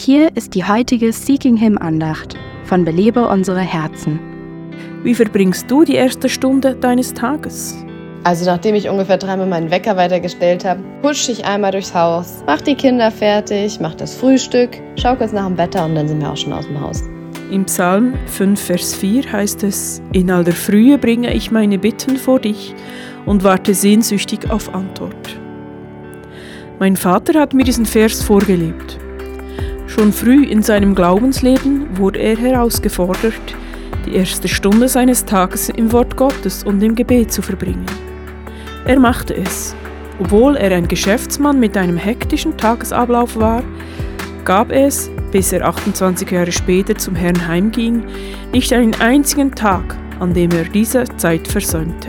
Hier ist die heutige Seeking Him Andacht von Belebe unsere Herzen. Wie verbringst du die erste Stunde deines Tages? Also nachdem ich ungefähr dreimal meinen Wecker weitergestellt habe, husche ich einmal durchs Haus, mach die Kinder fertig, mach das Frühstück, schau kurz nach dem Wetter und dann sind wir auch schon aus dem Haus. Im Psalm 5, Vers 4 heißt es, In aller Frühe bringe ich meine Bitten vor dich und warte sehnsüchtig auf Antwort. Mein Vater hat mir diesen Vers vorgelebt. Schon früh in seinem Glaubensleben wurde er herausgefordert, die erste Stunde seines Tages im Wort Gottes und im Gebet zu verbringen. Er machte es. Obwohl er ein Geschäftsmann mit einem hektischen Tagesablauf war, gab es, bis er 28 Jahre später zum Herrn heimging, nicht einen einzigen Tag, an dem er diese Zeit versäumte.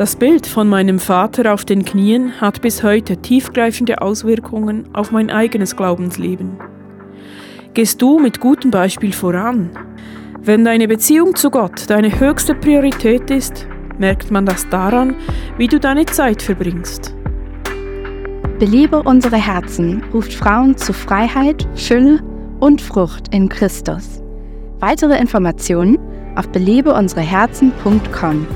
Das Bild von meinem Vater auf den Knien hat bis heute tiefgreifende Auswirkungen auf mein eigenes Glaubensleben. Gehst du mit gutem Beispiel voran? Wenn deine Beziehung zu Gott deine höchste Priorität ist, merkt man das daran, wie du deine Zeit verbringst. Belebe unsere Herzen ruft Frauen zu Freiheit, Fülle und Frucht in Christus. Weitere Informationen auf belebeunsereherzen.com.